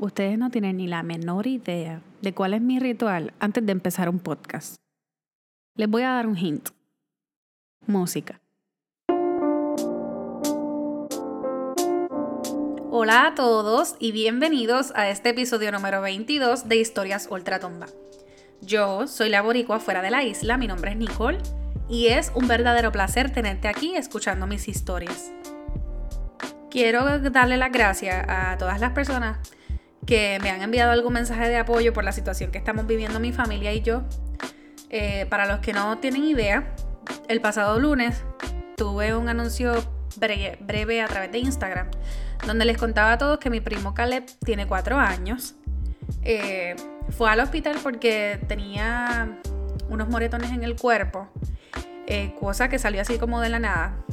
Ustedes no tienen ni la menor idea de cuál es mi ritual antes de empezar un podcast. Les voy a dar un hint. Música. Hola a todos y bienvenidos a este episodio número 22 de Historias Ultratumba. Yo soy la boricua fuera de la isla, mi nombre es Nicole y es un verdadero placer tenerte aquí escuchando mis historias. Quiero darle las gracias a todas las personas que me han enviado algún mensaje de apoyo por la situación que estamos viviendo mi familia y yo. Eh, para los que no tienen idea, el pasado lunes tuve un anuncio breve, a través de Instagram donde les contaba a todos que mi primo Caleb tiene cuatro años. Eh, fue al hospital porque tenía unos moretones en el cuerpo, eh, cosa que salió así como de la nada.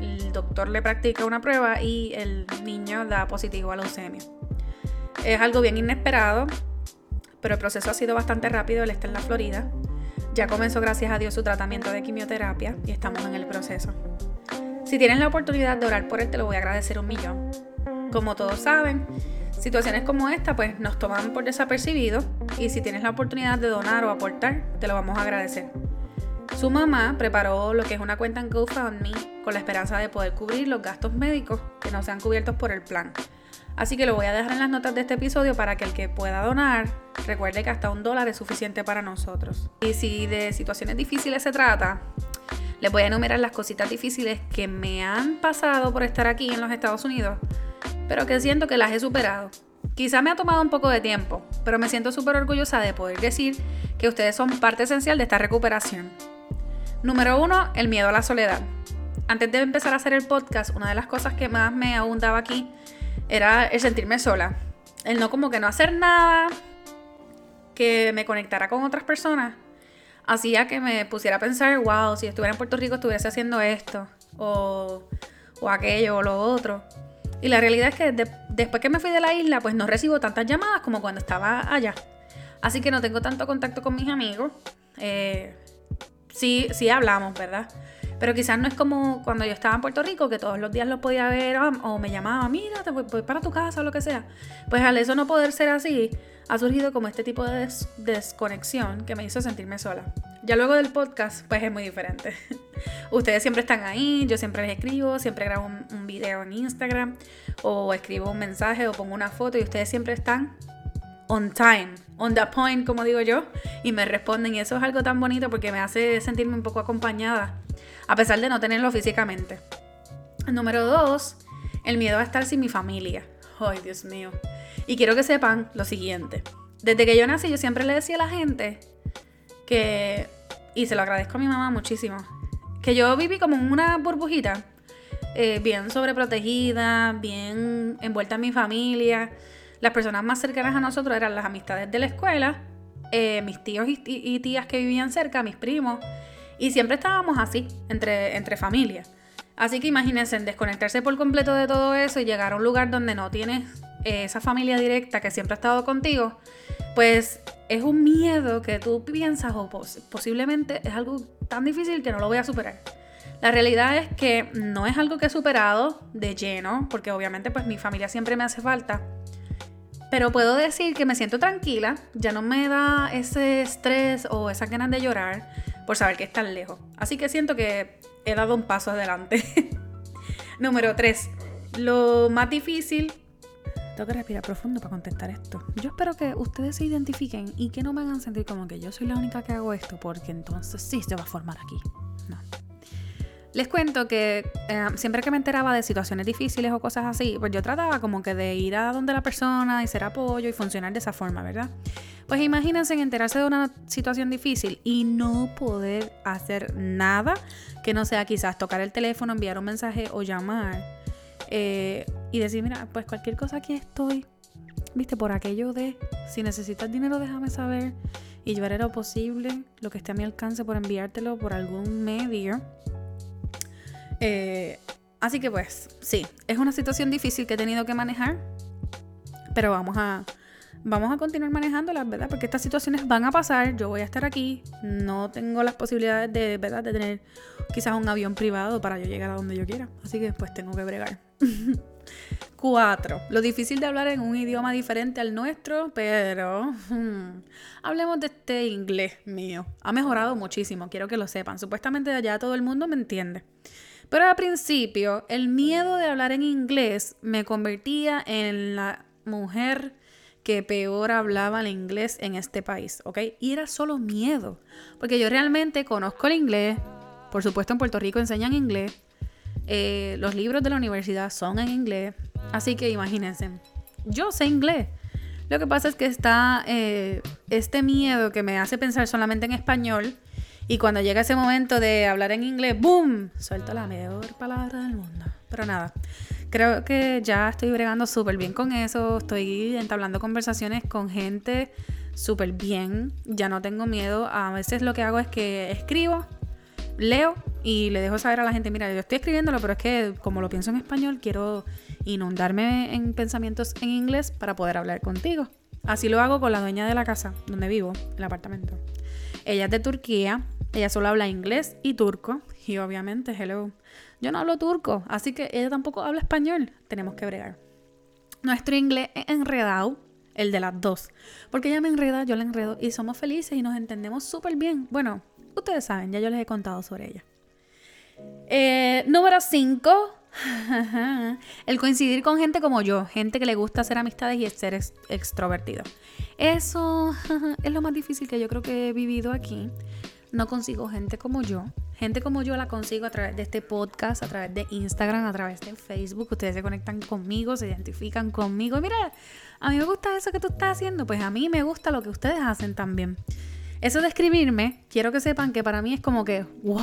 El doctor le practica una prueba y el niño da positivo a leucemia. Es algo bien inesperado, pero el proceso ha sido bastante rápido. Él está en la Florida. Ya comenzó, gracias a Dios, su tratamiento de quimioterapia y estamos en el proceso. Si tienes la oportunidad de orar por él, te lo voy a agradecer un millón. Como todos saben, situaciones como esta pues nos toman por desapercibido y si tienes la oportunidad de donar o aportar, te lo vamos a agradecer. Su mamá preparó lo que es una cuenta en GoFundMe con la esperanza de poder cubrir los gastos médicos que no sean cubiertos por el plan. Así que lo voy a dejar en las notas de este episodio para que el que pueda donar recuerde que hasta un dólar es suficiente para nosotros. Y si de situaciones difíciles se trata, les voy a enumerar las cositas difíciles que me han pasado por estar aquí en los Estados Unidos, pero que siento que las he superado. Quizá me ha tomado un poco de tiempo, pero me siento súper orgullosa de poder decir que ustedes son parte esencial de esta recuperación. Número uno, el miedo a la soledad. Antes de empezar a hacer el podcast, una de las cosas que más me abundaba aquí era el sentirme sola. El no como que no hacer nada que me conectara con otras personas. Hacía que me pusiera a pensar, wow, si estuviera en Puerto Rico estuviese haciendo esto, o, o aquello, o lo otro. Y la realidad es que después que me fui de la isla, pues no recibo tantas llamadas como cuando estaba allá. Así que no tengo tanto contacto con mis amigos. Eh, sí, sí hablamos, ¿verdad? Pero quizás no es como cuando yo estaba en Puerto Rico, que todos los días lo podía ver o me llamaba, mira, te voy, para tu casa o lo que sea. Pues al eso no poder ser así, ha surgido como este tipo de desconexión que me hizo sentirme sola. Ya luego del podcast, pues es muy diferente. Ustedes siempre están ahí, yo siempre les escribo, siempre grabo un, un video en Instagram o escribo un mensaje o pongo una foto y ustedes siempre están on time, on the point, como digo yo, y me responden. Y eso es algo tan bonito porque me hace sentirme un poco acompañada a pesar de no tenerlo físicamente. Número dos, el miedo a estar sin mi familia. Ay, Dios mío. Y quiero que sepan lo siguiente. Desde que yo nací, yo siempre le decía a la gente que, y se lo agradezco a mi mamá muchísimo, que yo viví como una burbujita, eh, bien sobreprotegida, bien envuelta en mi familia. Las personas más cercanas a nosotros eran las amistades de la escuela, eh, mis tíos y tías que vivían cerca, mis primos. Y siempre estábamos así, entre, entre familias. Así que imagínense, desconectarse por completo de todo eso y llegar a un lugar donde no tienes eh, esa familia directa que siempre ha estado contigo, pues es un miedo que tú piensas o posiblemente es algo tan difícil que no lo voy a superar. La realidad es que no es algo que he superado de lleno, porque obviamente pues mi familia siempre me hace falta. Pero puedo decir que me siento tranquila, ya no me da ese estrés o esa ganas de llorar por saber que están lejos. Así que siento que he dado un paso adelante. Número 3. Lo más difícil. Tengo que respirar profundo para contestar esto. Yo espero que ustedes se identifiquen y que no me hagan sentir como que yo soy la única que hago esto, porque entonces sí se va a formar aquí. No. Les cuento que eh, siempre que me enteraba de situaciones difíciles o cosas así, pues yo trataba como que de ir a donde la persona y ser apoyo y funcionar de esa forma, ¿verdad? Pues imagínense enterarse de una situación difícil y no poder hacer nada que no sea quizás tocar el teléfono, enviar un mensaje o llamar eh, y decir, mira, pues cualquier cosa aquí estoy, viste, por aquello de, si necesitas dinero déjame saber y haré lo posible, lo que esté a mi alcance por enviártelo por algún medio. Eh, así que pues sí, es una situación difícil que he tenido que manejar, pero vamos a vamos a continuar manejándolas, ¿verdad? Porque estas situaciones van a pasar, yo voy a estar aquí, no tengo las posibilidades de, ¿verdad? De tener quizás un avión privado para yo llegar a donde yo quiera, así que pues tengo que bregar. Cuatro. Lo difícil de hablar en un idioma diferente al nuestro, pero hmm, hablemos de este inglés mío. Ha mejorado muchísimo, quiero que lo sepan. Supuestamente allá todo el mundo me entiende. Pero al principio, el miedo de hablar en inglés me convertía en la mujer que peor hablaba el inglés en este país, ¿ok? Y era solo miedo, porque yo realmente conozco el inglés, por supuesto en Puerto Rico enseñan inglés, eh, los libros de la universidad son en inglés, así que imagínense, yo sé inglés. Lo que pasa es que está eh, este miedo que me hace pensar solamente en español y cuando llega ese momento de hablar en inglés, ¡boom! Suelto la mejor palabra del mundo. Pero nada, creo que ya estoy bregando súper bien con eso, estoy entablando conversaciones con gente súper bien, ya no tengo miedo, a veces lo que hago es que escribo leo y le dejo saber a la gente, mira, yo estoy escribiéndolo, pero es que como lo pienso en español, quiero inundarme en pensamientos en inglés para poder hablar contigo. Así lo hago con la dueña de la casa donde vivo, el apartamento. Ella es de Turquía, ella solo habla inglés y turco, y obviamente, hello, yo no hablo turco, así que ella tampoco habla español, tenemos que bregar. Nuestro inglés es enredado, el de las dos, porque ella me enreda, yo la enredo, y somos felices y nos entendemos súper bien. Bueno, Ustedes saben, ya yo les he contado sobre ella. Eh, número 5. el coincidir con gente como yo, gente que le gusta hacer amistades y ser extrovertido. Eso es lo más difícil que yo creo que he vivido aquí. No consigo gente como yo. Gente como yo la consigo a través de este podcast, a través de Instagram, a través de Facebook. Ustedes se conectan conmigo, se identifican conmigo. mira, a mí me gusta eso que tú estás haciendo. Pues a mí me gusta lo que ustedes hacen también. Eso de escribirme, quiero que sepan que para mí es como que, wow,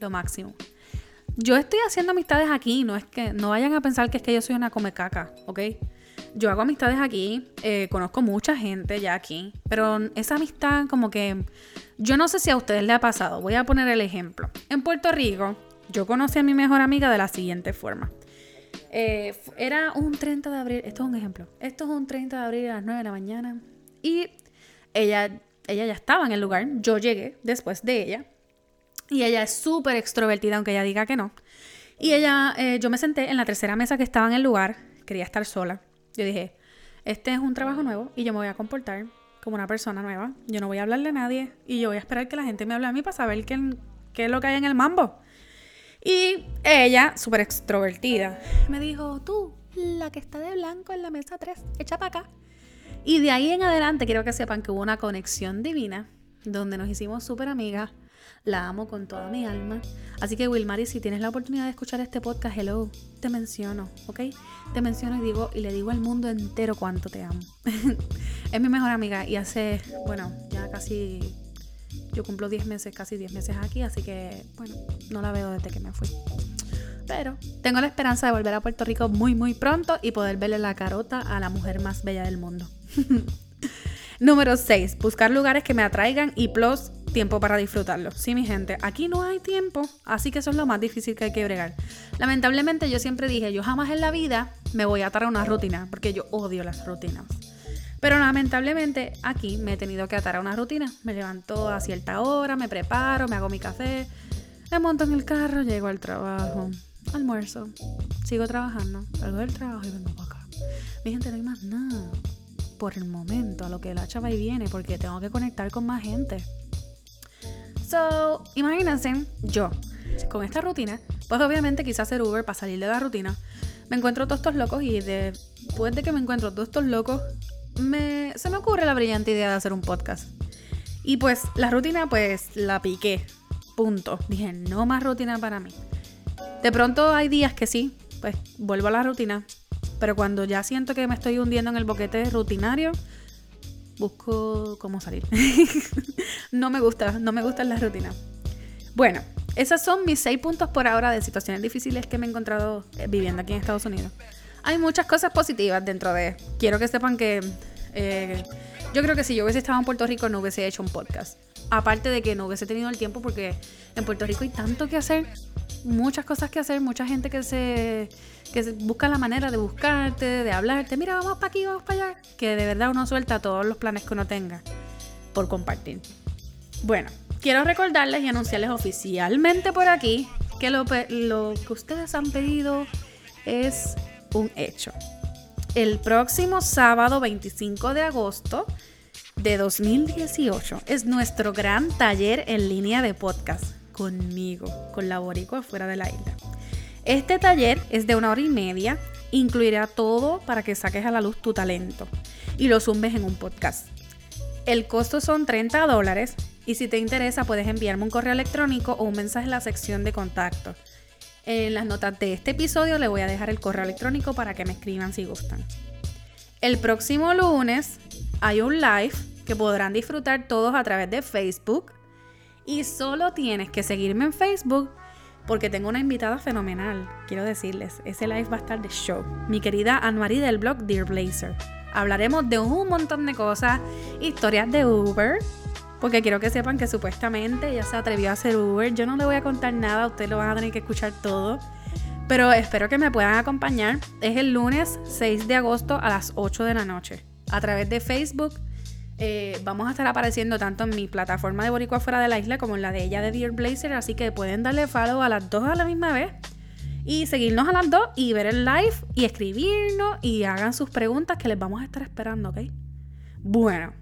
lo máximo. Yo estoy haciendo amistades aquí, no es que no vayan a pensar que es que yo soy una comecaca, ¿ok? Yo hago amistades aquí, eh, conozco mucha gente ya aquí, pero esa amistad como que yo no sé si a ustedes le ha pasado. Voy a poner el ejemplo. En Puerto Rico, yo conocí a mi mejor amiga de la siguiente forma. Eh, era un 30 de abril, esto es un ejemplo. Esto es un 30 de abril a las 9 de la mañana y ella ella ya estaba en el lugar, yo llegué después de ella y ella es súper extrovertida, aunque ella diga que no. Y ella, eh, yo me senté en la tercera mesa que estaba en el lugar, quería estar sola. Yo dije, este es un trabajo nuevo y yo me voy a comportar como una persona nueva. Yo no voy a hablarle a nadie y yo voy a esperar que la gente me hable a mí para saber qué, es lo que hay en el mambo. Y ella, súper extrovertida, me dijo, tú, la que está de blanco en la mesa 3, echa para acá. Y de ahí en adelante quiero que sepan que hubo una conexión divina donde nos hicimos súper amigas. La amo con toda mi alma. Así que Wilmary, si tienes la oportunidad de escuchar este podcast, hello, te menciono, ¿ok? Te menciono y digo y le digo al mundo entero cuánto te amo. es mi mejor amiga y hace, bueno, ya casi yo cumplo 10 meses, casi 10 meses aquí, así que, bueno, no la veo desde que me fui. Pero tengo la esperanza de volver a Puerto Rico muy, muy pronto y poder verle la carota a la mujer más bella del mundo. Número 6. Buscar lugares que me atraigan y plus tiempo para disfrutarlo. Sí, mi gente, aquí no hay tiempo, así que eso es lo más difícil que hay que bregar. Lamentablemente yo siempre dije, yo jamás en la vida me voy a atar a una rutina, porque yo odio las rutinas. Pero lamentablemente aquí me he tenido que atar a una rutina. Me levanto a cierta hora, me preparo, me hago mi café, me monto en el carro, llego al trabajo, almuerzo, sigo trabajando, salgo del trabajo y vengo para acá. Mi gente, no hay más nada por el momento, a lo que la chava y viene, porque tengo que conectar con más gente. So, imagínense, yo, con esta rutina, pues obviamente quise hacer Uber para salir de la rutina. Me encuentro todos estos locos y después de que me encuentro todos locos, me, se me ocurre la brillante idea de hacer un podcast. Y pues la rutina, pues la piqué. Punto. Dije, no más rutina para mí. De pronto hay días que sí, pues vuelvo a la rutina. Pero cuando ya siento que me estoy hundiendo en el boquete rutinario, busco cómo salir. no me gusta, no me gustan las rutinas. Bueno, esos son mis seis puntos por ahora de situaciones difíciles que me he encontrado eh, viviendo aquí en Estados Unidos. Hay muchas cosas positivas dentro de... Quiero que sepan que eh, yo creo que si yo hubiese estado en Puerto Rico no hubiese hecho un podcast. Aparte de que no hubiese tenido el tiempo porque en Puerto Rico hay tanto que hacer, muchas cosas que hacer, mucha gente que se, que busca la manera de buscarte, de hablarte, mira, vamos para aquí, vamos para allá, que de verdad uno suelta todos los planes que uno tenga por compartir. Bueno, quiero recordarles y anunciarles oficialmente por aquí que lo, lo que ustedes han pedido es un hecho. El próximo sábado 25 de agosto de 2018 es nuestro gran taller en línea de podcast conmigo, con la Boricua fuera de la isla. Este taller es de una hora y media, incluirá todo para que saques a la luz tu talento y lo zumbes en un podcast. El costo son 30 dólares y si te interesa puedes enviarme un correo electrónico o un mensaje en la sección de contacto. En las notas de este episodio le voy a dejar el correo electrónico para que me escriban si gustan. El próximo lunes hay un live que podrán disfrutar todos a través de Facebook. Y solo tienes que seguirme en Facebook porque tengo una invitada fenomenal. Quiero decirles, ese live va a estar de show. Mi querida Anne-Marie del blog Dear Blazer. Hablaremos de un montón de cosas, historias de Uber, porque quiero que sepan que supuestamente ella se atrevió a hacer Uber. Yo no le voy a contar nada, ustedes lo van a tener que escuchar todo. Pero espero que me puedan acompañar. Es el lunes 6 de agosto a las 8 de la noche. A través de Facebook. Eh, vamos a estar apareciendo tanto en mi plataforma de Boricua fuera de la isla como en la de ella de Dear Blazer. Así que pueden darle follow a las dos a la misma vez. Y seguirnos a las dos y ver el live y escribirnos y hagan sus preguntas que les vamos a estar esperando, ¿ok? Bueno,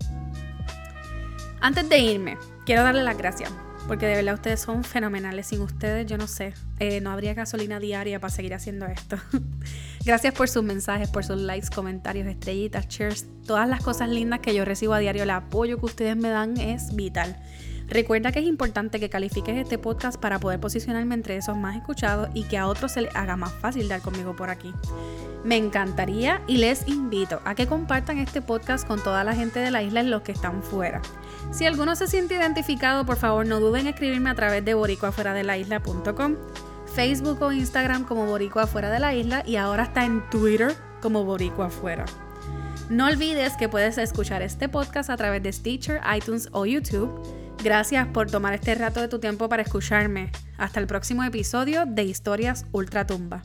antes de irme, quiero darle las gracias. Porque de verdad ustedes son fenomenales. Sin ustedes, yo no sé, eh, no habría gasolina diaria para seguir haciendo esto. Gracias por sus mensajes, por sus likes, comentarios, estrellitas, shares, todas las cosas lindas que yo recibo a diario. El apoyo que ustedes me dan es vital. Recuerda que es importante que califiques este podcast para poder posicionarme entre esos más escuchados y que a otros se les haga más fácil dar conmigo por aquí. Me encantaría y les invito a que compartan este podcast con toda la gente de la isla y los que están fuera. Si alguno se siente identificado, por favor no duden en escribirme a través de boricoafuera-de-la-isla.com, Facebook o Instagram como Boricua Fuera de la Isla y ahora está en Twitter como Boricua Fuera. No olvides que puedes escuchar este podcast a través de Stitcher, iTunes o YouTube. Gracias por tomar este rato de tu tiempo para escucharme. Hasta el próximo episodio de Historias Ultratumba.